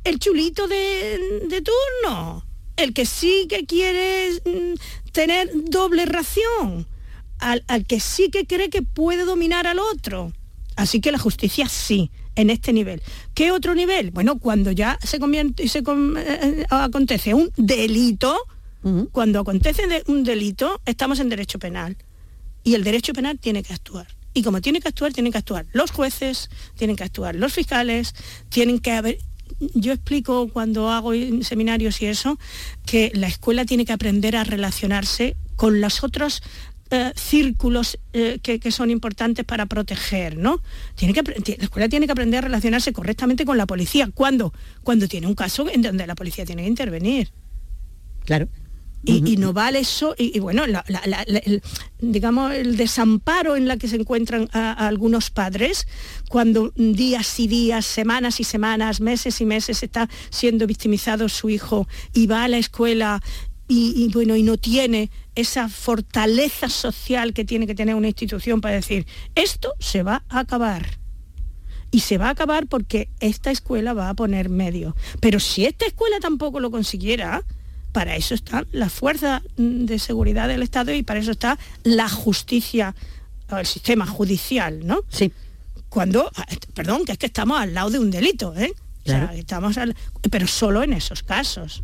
el chulito de, turno, el que sí que quiere mm, tener doble ración, al, que sí que cree que puede dominar al otro. Así que la justicia sí, en este nivel. ¿Qué otro nivel? Bueno, cuando ya se, convierte, se eh, eh, acontece un delito, cuando acontece un delito, estamos en derecho penal. Y el derecho penal tiene que actuar. Y como tiene que actuar, tienen que actuar los jueces, tienen que actuar los fiscales, tienen que haber... Yo explico cuando hago seminarios y eso, que la escuela tiene que aprender a relacionarse con los otros eh, círculos eh, que, son importantes para proteger, ¿no? Tiene que, la escuela tiene que aprender a relacionarse correctamente con la policía. ¿Cuándo? Cuando tiene un caso en donde la policía tiene que intervenir. Claro. Y, no vale eso, y, bueno, el, digamos, el desamparo en la que se encuentran algunos padres cuando días y días, semanas y semanas, meses y meses está siendo victimizado su hijo y va a la escuela y, bueno, y no tiene esa fortaleza social que tiene que tener una institución para decir, esto se va a acabar. Y se va a acabar porque esta escuela va a poner medio. Pero si esta escuela tampoco lo consiguiera, para eso está la fuerza de seguridad del Estado y para eso está la justicia, el sistema judicial, ¿no? Sí. Cuando, perdón, que es que estamos al lado de un delito, ¿eh? Estamos pero solo en esos casos.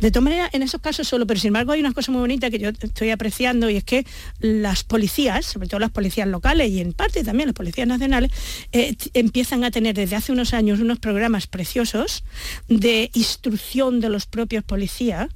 De todas maneras, en esos casos solo, pero sin embargo hay una cosa muy bonita que yo estoy apreciando y es que las policías, sobre todo las policías locales y en parte también las policías nacionales, eh, empiezan a tener desde hace unos años unos programas preciosos de instrucción de los propios policías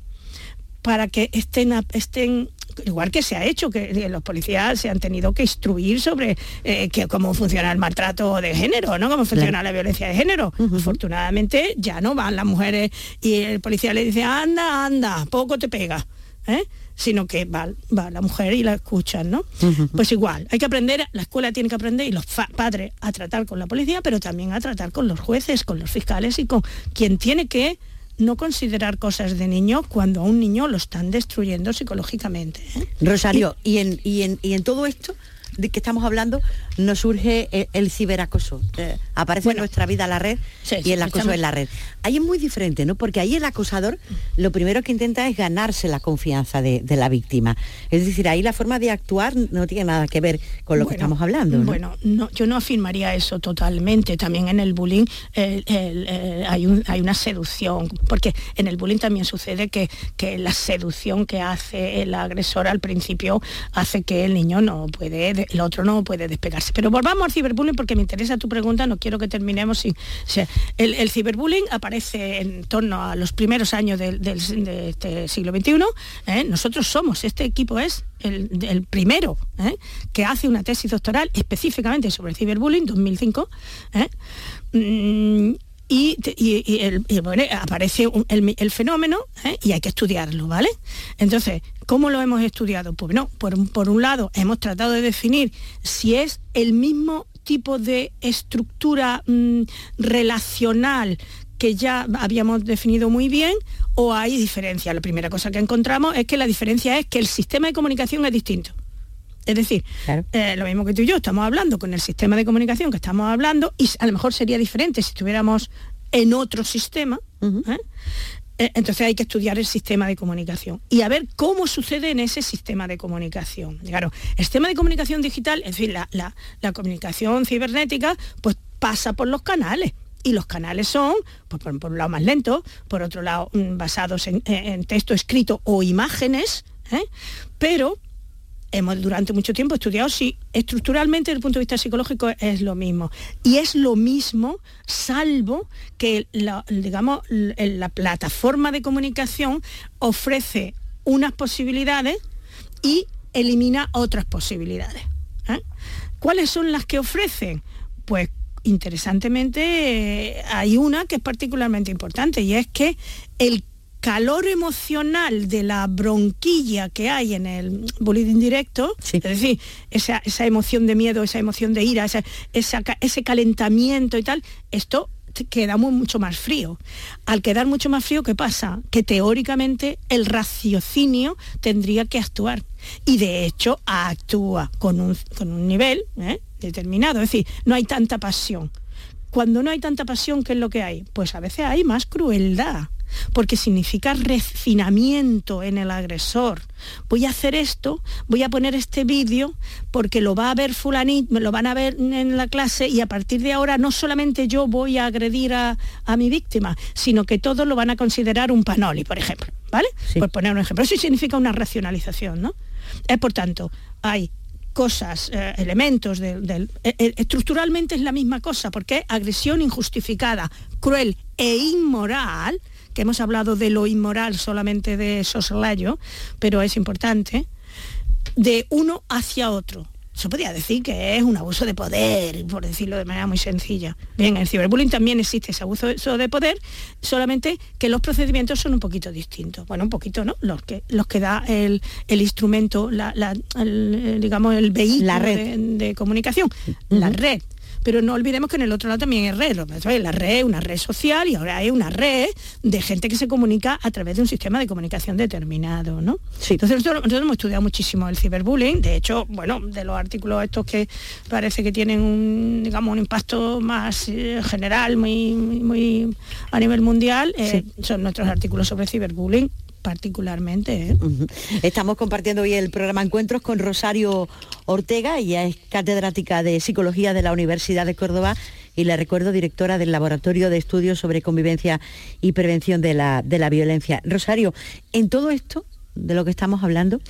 para que estén, estén igual que se ha hecho, que los policías se han tenido que instruir sobre eh, cómo funciona el maltrato de género, ¿no? Cómo funciona la violencia de género. Afortunadamente ya no van las mujeres y el policía le dice, anda, anda, poco te pega. ¿eh? sino que va, la mujer y la escuchan, ¿no? Pues igual, hay que aprender, la escuela tiene que aprender y los padres a tratar con la policía, pero también a tratar con los jueces, con los fiscales y con quien tiene que no considerar cosas de niño cuando a un niño lo están destruyendo psicológicamente. ¿eh? Rosario, y, en, y, en, y en todo esto, de que estamos hablando, nos surge el, ciberacoso. Eh, aparece en nuestra vida la red y el acoso en la red. Ahí es muy diferente, ¿no? Porque ahí el acosador lo primero que intenta es ganarse la confianza de, la víctima. Es decir, ahí la forma de actuar no tiene nada que ver con lo que estamos hablando. Bueno, no, yo no afirmaría eso totalmente. También en el bullying hay, hay, una seducción, porque en el bullying también sucede que, que la seducción que hace el agresor al principio hace que el niño no puede el otro no puede despegarse. Pero volvamos al ciberbullying porque me interesa tu pregunta, no quiero que terminemos sin... el, ciberbullying aparece en torno a los primeros años del, de este siglo XXI. ¿eh? Nosotros somos, este equipo es el, primero ¿eh? que hace una tesis doctoral específicamente sobre el ciberbullying, 2005. ¿eh? Mm, y, aparece el, fenómeno y hay que estudiarlo, ¿vale? Entonces, ¿Cómo lo hemos estudiado? Pues no, por, un lado hemos tratado de definir si es el mismo tipo de estructura mm, relacional que ya habíamos definido muy bien o hay diferencia. La primera cosa que encontramos es que la diferencia es que el sistema de comunicación es distinto. Es decir, eh, lo mismo que tú y yo estamos hablando con el sistema de comunicación que estamos hablando y a lo mejor sería diferente si estuviéramos en otro sistema. ¿eh? Eh, entonces hay que estudiar el sistema de comunicación y a ver cómo sucede en ese sistema de comunicación. Claro, el sistema de comunicación digital, es decir, la, comunicación cibernética, pues pasa por los canales. Y los canales son, pues, por, un lado más lentos, por otro lado mm, basados en, texto escrito o imágenes, ¿eh? pero hemos durante mucho tiempo estudiado si estructuralmente desde el punto de vista psicológico es lo mismo. Y es lo mismo, salvo que la, digamos, la plataforma de comunicación ofrece unas posibilidades y elimina otras posibilidades. ¿eh? ¿Cuáles son las que ofrecen? Pues interesantemente eh, hay una que es particularmente importante y es que el calor emocional de la bronquilla que hay en el bullying directo, es decir, esa, emoción de miedo, esa emoción de ira, ese calentamiento y tal, esto queda mucho más frío. Al quedar mucho más frío, ¿qué pasa? Que teóricamente el raciocinio tendría que actuar. Y de hecho actúa con un, nivel ¿eh? determinado. Es decir, no hay tanta pasión. Cuando no hay tanta pasión, ¿qué es lo que hay? Pues a veces hay más crueldad porque significa refinamiento en el agresor. Voy a hacer esto, voy a poner este vídeo porque lo va a ver fulanito, lo van a ver en la clase y a partir de ahora no solamente yo voy a agredir a, mi víctima, sino que todos lo van a considerar un panoli, por ejemplo. ¿Vale? Por poner un ejemplo. Eso significa una racionalización, ¿no? Es por tanto, hay cosas, eh, elementos del, eh, eh, estructuralmente es la misma cosa, porque agresión injustificada, cruel e inmoral que hemos hablado de lo inmoral solamente de soslayo, pero es importante, de uno hacia otro. Eso podría decir que es un abuso de poder, por decirlo de manera muy sencilla. Bien, en el ciberbullying también existe ese abuso de poder, solamente que los procedimientos son un poquito distintos. Bueno, un poquito, ¿no? Los que, los que da el, instrumento, la, digamos, el vehículo la red. De, comunicación, la red pero no olvidemos que en el otro lado también hay red. La red es una red social y ahora hay una red de gente que se comunica a través de un sistema de comunicación determinado, ¿no? Entonces nosotros, hemos estudiado muchísimo el ciberbullying. De hecho, bueno, de los artículos estos que parece que tienen un, digamos, un impacto más eh, general, muy, muy, a nivel mundial, eh, son nuestros artículos sobre ciberbullying particularmente. ¿eh? Estamos compartiendo hoy el programa Encuentros con Rosario Ortega, ella es catedrática de Psicología de la Universidad de Córdoba y le recuerdo directora del Laboratorio de Estudios sobre Convivencia y Prevención de la, de la Violencia. Rosario, en todo esto de lo que estamos hablando,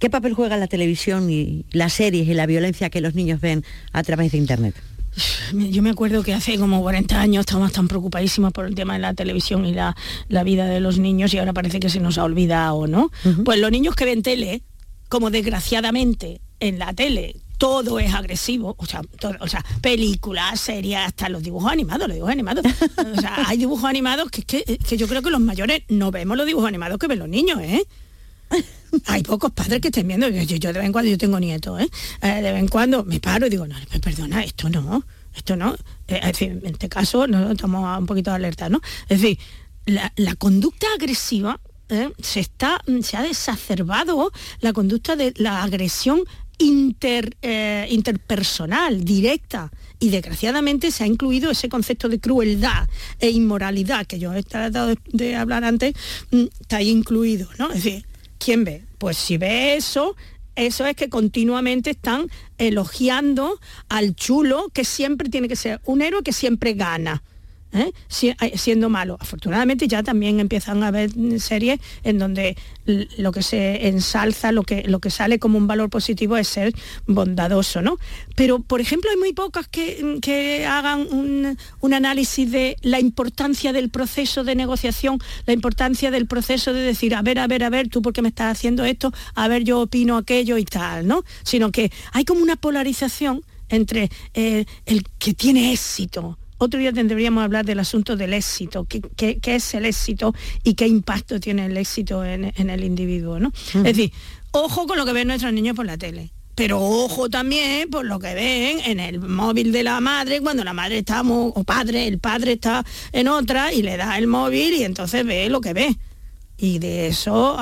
¿qué papel juega la televisión y las series y la violencia que los niños ven a través de Internet? Yo me acuerdo que hace como 40 años estábamos tan preocupadísimos por el tema de la televisión y la, vida de los niños y ahora parece que se nos ha olvidado, ¿no? Pues los niños que ven tele, como desgraciadamente en la tele todo es agresivo, o sea, o sea, películas, series, hasta los dibujos animados, los dibujos animados. O sea, hay dibujos animados que, que, que yo creo que los mayores no vemos los dibujos animados que ven los niños, ¿eh? Hay pocos padres que estén viendo. Yo, de vez en cuando yo tengo nietos, ¿eh? ¿eh? de vez en cuando me paro y digo, no, perdona, esto no, esto no. Eh, es decir, en este caso no estamos un poquito de alerta, ¿no? Es decir, la, conducta agresiva se está, se ha desacerbado la conducta de la agresión inter, interpersonal, directa. Y desgraciadamente se ha incluido ese concepto de crueldad e inmoralidad que yo he tratado de, de hablar antes, mm, está ahí incluido, ¿no? Es decir, ¿quién ve? Pues si ve eso, eso es que continuamente están elogiando al chulo, que siempre tiene que ser un héroe que siempre gana. ¿Eh? Siendo malo. Afortunadamente ya también empiezan a haber series en donde lo que se ensalza, lo que, lo que sale como un valor positivo es ser bondadoso, ¿no? Pero, por ejemplo, hay muy pocas que, hagan un, un, análisis de la importancia del proceso de negociación, la importancia del proceso de decir, a ver, a ver, a ver, tú por qué me estás haciendo esto, a ver, yo opino aquello y tal, ¿no? Sino que hay como una polarización entre eh, el que tiene éxito, otro día tendríamos que hablar del asunto del éxito, qué, es el éxito y qué impacto tiene el éxito en, el individuo. ¿no? Es decir, ojo con lo que ven nuestros niños por la tele. Pero ojo también por lo que ven en el móvil de la madre cuando la madre está, o padre, el padre está en otra y le da el móvil y entonces ve lo que ve. Y de eso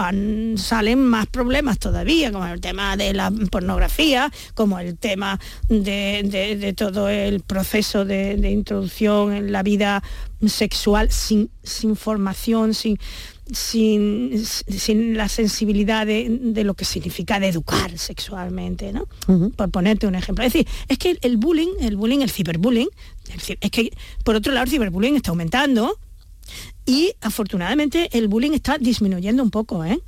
salen más problemas todavía, como el tema de la pornografía, como el tema de, todo el proceso de, introducción en la vida sexual sin, sin formación, sin, sin, sin, la sensibilidad de, lo que significa de educar sexualmente, ¿no? Por ponerte un ejemplo. Es decir, es que el bullying, el bullying, el ciberbullying, es que por otro lado el ciberbullying está aumentando, y afortunadamente el bullying está disminuyendo un poco, ¿eh?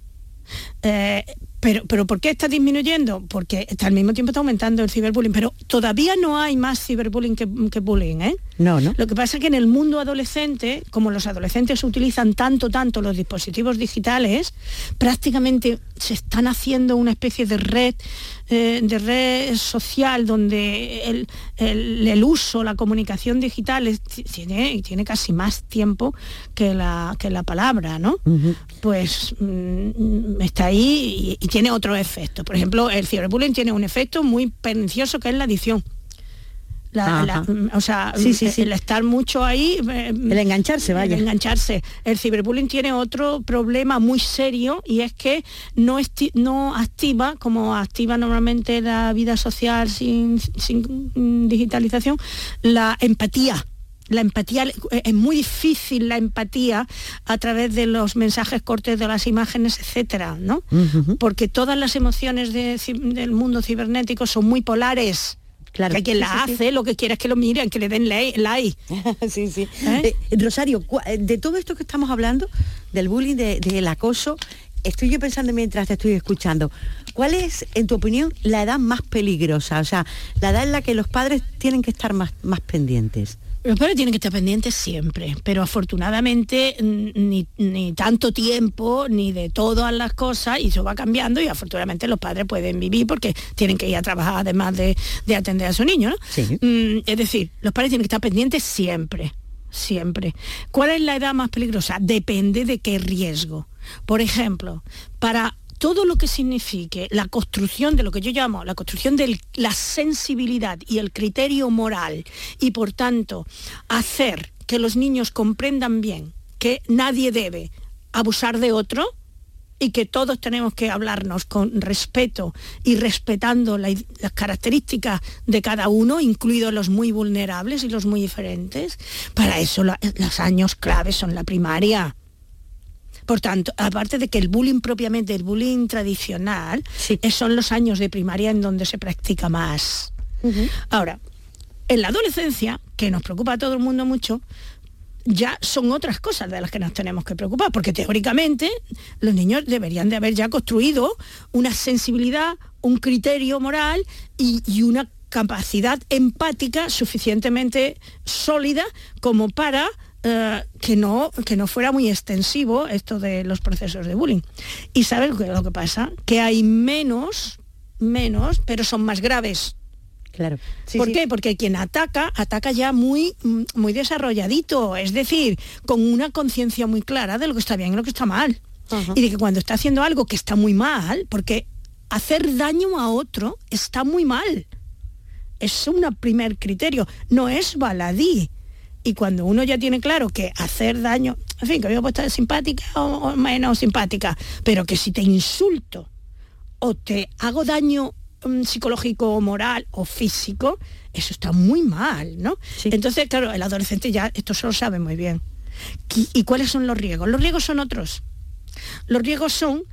eh pero, pero ¿por qué está disminuyendo? Porque al mismo tiempo está aumentando el ciberbullying, pero todavía no hay más ciberbullying que, que bullying, ¿eh? No, no. Lo que pasa es que en el mundo adolescente, como los adolescentes utilizan tanto, tanto los dispositivos digitales, prácticamente se están haciendo una especie de red, eh, de red social donde el, el, uso, la comunicación digital tiene, tiene casi más tiempo que la, que la palabra, ¿no? Pues mm, está ahí y, tiene otro efecto. Por ejemplo, el ciberbullying tiene un efecto muy pernicioso que es la adicción. Mm, o sea, mm, el estar mucho ahí... Eh, el engancharse, vaya. El engancharse. El ciberbullying tiene otro problema muy serio y es que no, no activa, como activa normalmente la vida social sin, sin digitalización, la empatía. La empatía eh, es muy difícil la empatía a través de los mensajes cortes de las imágenes etcétera no porque todas las emociones del mundo cibernético son muy polares Claro. Que quien la hace lo que quiere es que lo miren, que le den like. sí, sí. ¿Eh? Eh, Rosario, de todo esto que estamos hablando, del bullying, del acoso, estoy yo pensando mientras te estoy escuchando, ¿cuál es, en tu opinión, la edad más peligrosa? O sea, la edad en la que los padres tienen que estar más, más pendientes. Los padres tienen que estar pendientes siempre, pero afortunadamente ni, tanto tiempo, ni de todas las cosas, y eso va cambiando y afortunadamente los padres pueden vivir porque tienen que ir a trabajar además de, atender a su niño. Mm, es decir, los padres tienen que estar pendientes siempre, siempre. ¿Cuál es la edad más peligrosa? Depende de qué riesgo. Por ejemplo, para todo lo que signifique la construcción de lo que yo llamo la construcción de la sensibilidad y el criterio moral y por tanto hacer que los niños comprendan bien que nadie debe abusar de otro y que todos tenemos que hablarnos con respeto y respetando las características de cada uno, incluidos los muy vulnerables y los muy diferentes. Para eso los años claves son la primaria por tanto, aparte de que el bullying propiamente, el bullying tradicional, son los años de primaria en donde se practica más. Ahora, en la adolescencia, que nos preocupa a todo el mundo mucho, ya son otras cosas de las que nos tenemos que preocupar, porque teóricamente los niños deberían de haber ya construido una sensibilidad, un criterio moral y una capacidad empática suficientemente sólida como para eh, que, no, que no fuera muy extensivo esto de los procesos de bullying. Y ¿sabes lo que pasa? Que hay menos, menos, pero son más graves. Claro. ¿Por qué? Porque quien ataca, ataca ya muy, muy desarrolladito, es decir, con una conciencia muy clara de lo que está bien y lo que está mal. Y de que cuando está haciendo algo que está muy mal, porque hacer daño a otro está muy mal. Es un primer criterio, no es baladí. Y cuando uno ya tiene claro que hacer daño, en fin, que yo puedo estar simpática o, menos simpática, pero que si te insulto o te hago daño mm, psicológico o moral o físico, eso está muy mal, ¿no? Entonces, claro, el adolescente ya esto se lo sabe muy bien. ¿Y cuáles son los riesgos? Los riesgos son otros. Los riesgos son,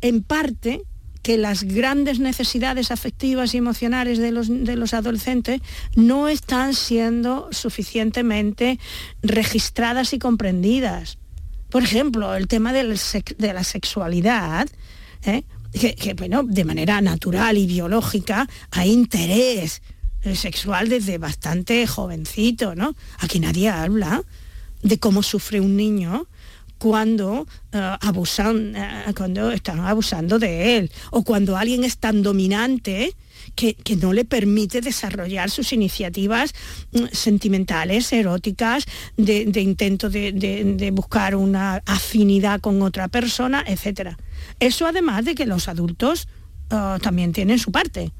en parte, que las grandes necesidades afectivas y emocionales de los, de los, adolescentes no están siendo suficientemente registradas y comprendidas. Por ejemplo, el tema de la sexualidad, ¿eh? que, bueno, de manera natural y biológica hay interés sexual desde bastante jovencito, ¿no? Aquí nadie habla de cómo sufre un niño cuando eh, abusan, eh, cuando están abusando de él, o cuando alguien es tan dominante que, no le permite desarrollar sus iniciativas mm, sentimentales, eróticas, de, intento de, buscar una afinidad con otra persona, etc. Eso además de que los adultos eh, también tienen su parte.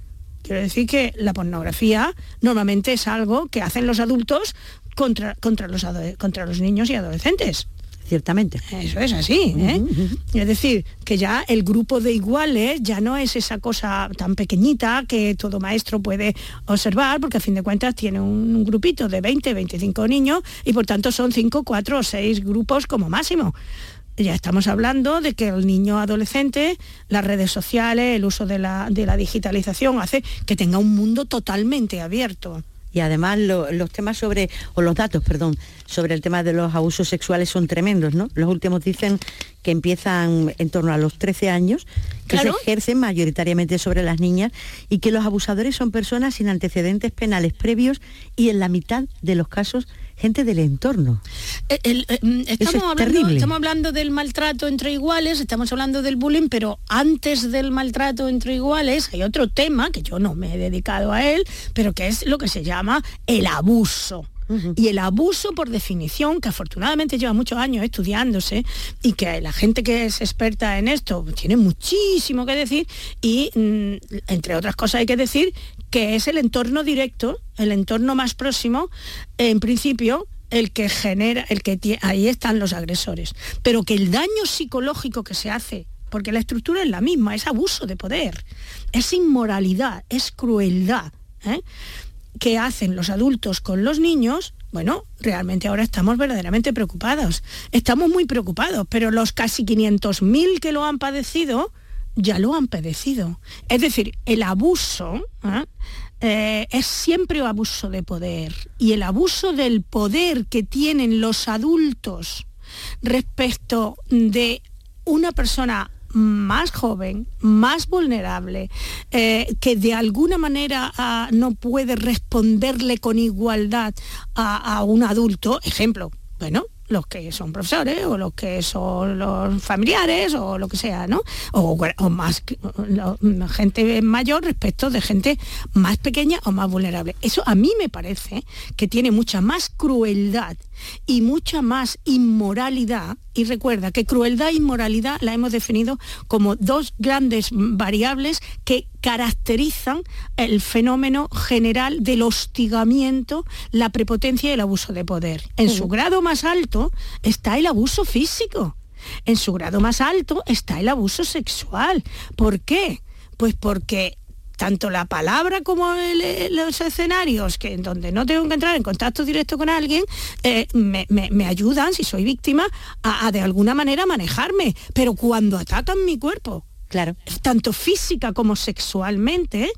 Quiero decir que la pornografía normalmente es algo que hacen los adultos contra, contra, los, contra los niños y adolescentes. Ciertamente. Eso es así. ¿eh? Es decir, que ya el grupo de iguales ya no es esa cosa tan pequeñita que todo maestro puede observar, porque a fin de cuentas tiene un, grupito de 20, 25 niños y por tanto son 5, 4 o 6 grupos como máximo ya estamos hablando de que el niño adolescente, las redes sociales, el uso de la, de la digitalización hace que tenga un mundo totalmente abierto y además los temas sobre, o los datos, perdón, sobre el tema de los abusos sexuales son tremendos, ¿no? Los últimos dicen que empiezan en torno a los 13 años, que se ejercen mayoritariamente sobre las niñas y que los abusadores son personas sin antecedentes penales previos y en la mitad de los casos gente del entorno. Eh, eh, mm, estamos, hablando, estamos, hablando, del maltrato entre iguales, estamos hablando del bullying, pero antes del maltrato entre iguales hay otro tema que yo no me he dedicado a él, pero que es lo que se llama el abuso. Y el abuso, por definición, que afortunadamente lleva muchos años estudiándose y que la gente que es experta en esto tiene muchísimo que decir y, mm, entre otras cosas, hay que decir que es el entorno directo, el entorno más próximo, en principio, el que genera, el que ahí están los agresores. Pero que el daño psicológico que se hace porque la estructura es la misma, es abuso de poder, es inmoralidad, es crueldad. ¿eh? Que hacen los adultos con los niños, bueno, realmente ahora estamos verdaderamente preocupados. Estamos muy preocupados, pero los casi 500.000 que lo han padecido, ya lo han padecido. Es decir, el abuso ¿eh? Eh, es siempre abuso de poder y el abuso del poder que tienen los adultos respecto de una persona más joven, más vulnerable, eh, que de alguna manera ah, no puede responderle con igualdad a, a un adulto, ejemplo, bueno, los que son profesores o los que son los familiares o lo que sea, ¿no? O, más gente mayor respecto de gente más pequeña o más vulnerable. Eso a mí me parece que tiene mucha más crueldad y mucha más inmoralidad. Y recuerda que crueldad e inmoralidad la hemos definido como dos grandes variables que caracterizan el fenómeno general del hostigamiento, la prepotencia y el abuso de poder. En su grado más alto está el abuso físico. En su grado más alto está el abuso sexual. ¿Por qué? Pues porque tanto la palabra como los escenarios que en donde no tengo que entrar en contacto directo con alguien eh, me, ayudan si soy víctima a, de alguna manera manejarme. Pero cuando atacan mi cuerpo Claro. Tanto física como sexualmente.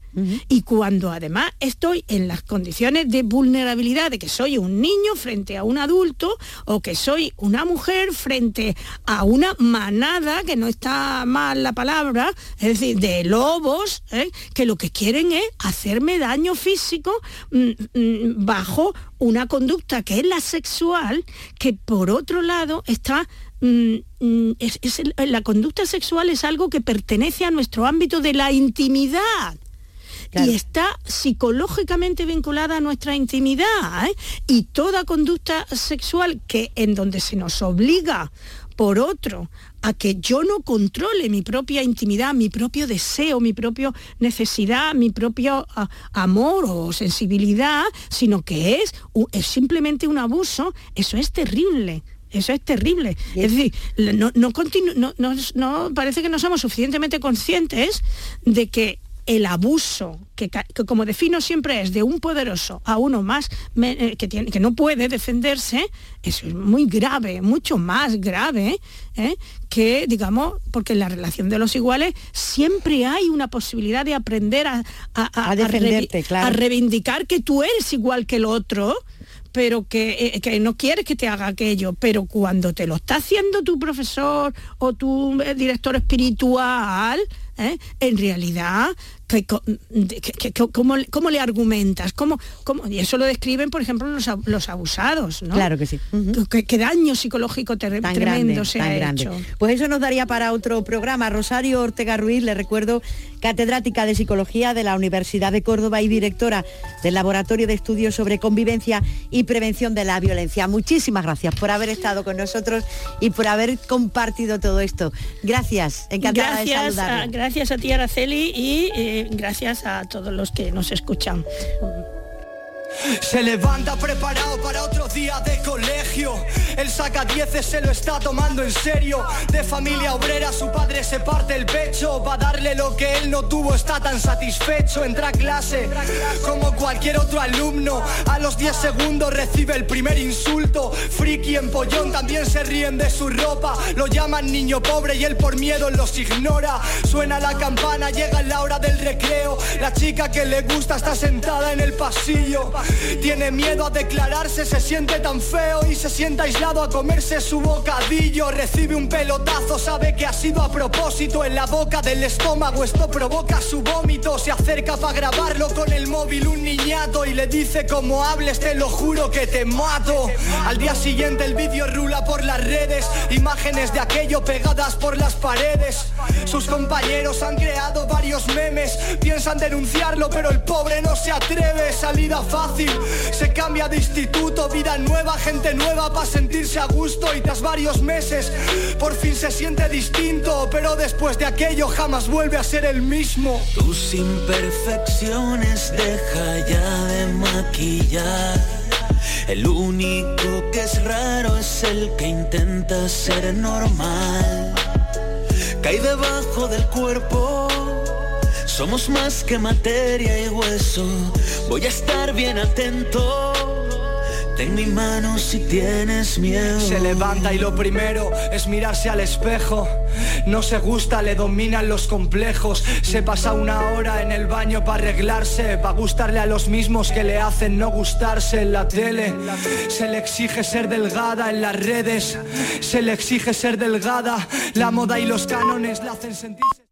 Y cuando además estoy en las condiciones de vulnerabilidad de que soy un niño frente a un adulto o que soy una mujer frente a una manada, que no está mal la palabra, es decir, de lobos, ¿eh? que lo que quieren es hacerme daño físico mm, mm, bajo una conducta que es la sexual, que por otro lado está Mm, mm, la conducta sexual es algo que pertenece a nuestro ámbito de la intimidad. y está psicológicamente vinculada a nuestra intimidad. ¿eh? Y toda conducta sexual que en donde se nos obliga por otro a que yo no controle mi propia intimidad, mi propio deseo, mi propia necesidad, mi propio ah, amor o sensibilidad, sino que es, es simplemente un abuso, eso es terrible. Eso es terrible. Es decir, no, no, parece que no somos suficientemente conscientes de que el abuso, que, como defino siempre es de un poderoso a uno más eh, que, tiene, que no puede defenderse, eso es muy grave, mucho más grave ¿eh? que, digamos, porque en la relación de los iguales siempre hay una posibilidad de aprender a, a, defenderte, a reivindicar que tú eres igual que el otro pero que, eh, que, no quieres que te haga aquello, pero cuando te lo está haciendo tu profesor o tu eh, director espiritual, ¿eh? en realidad ¿cómo, le argumentas? ¿Cómo, cómo? Y eso lo describen, por ejemplo, los, abusados, ¿no? Claro que sí. ¿Qué, daño psicológico tremendo se ha hecho. Pues eso nos daría para otro programa. Rosario Ortega Ruiz, le recuerdo, catedrática de Psicología de la Universidad de Córdoba y directora del Laboratorio de Estudios sobre Convivencia y Prevención de la Violencia. Muchísimas gracias por haber estado con nosotros y por haber compartido todo esto. Gracias, encantada gracias, de A, gracias a ti, Araceli, y... Eh, gracias a todos los que nos escuchan. Se levanta preparado para otro día de colegio Él saca dieces, se lo está tomando en serio. De familia obrera, su padre se parte el pecho. Va a darle lo que él no tuvo, está tan satisfecho. Entra a clase como cualquier otro alumno. A los 10 segundos recibe el primer insulto. Friki en pollón también se ríen de su ropa. Lo llaman niño pobre y él por miedo los ignora. Suena la campana, llega la hora del recreo. La chica que le gusta está sentada en el pasillo. Tiene miedo a declararse, se siente tan feo y se sienta aislado a comerse su bocadillo. Recibe un pelotazo, sabe que ha sido a propósito en la boca del estómago. Esto provoca su vómito. Se acerca para grabarlo con el móvil un niñato y le dice como hables, te lo juro que te mato. Al día siguiente el vídeo rula por las redes, imágenes de aquello pegadas por las paredes. Sus compañeros han creado varios memes, piensan denunciarlo, pero el pobre no se atreve. Salida se cambia de instituto, vida nueva, gente nueva para sentirse a gusto y tras varios meses por fin se siente distinto, pero después de aquello jamás vuelve a ser el mismo. Tus imperfecciones deja ya de maquillar. El único que es raro es el que intenta ser normal. Cae debajo del cuerpo. Somos más que materia y hueso. Voy a estar bien atento. Ten mi mano si tienes miedo. Se levanta y lo primero es mirarse al espejo. No se gusta, le dominan los complejos. Se pasa una hora en el baño para arreglarse, para gustarle a los mismos que le hacen no gustarse en la tele. Se le exige ser delgada en las redes. Se le exige ser delgada. La moda y los cánones la hacen sentirse.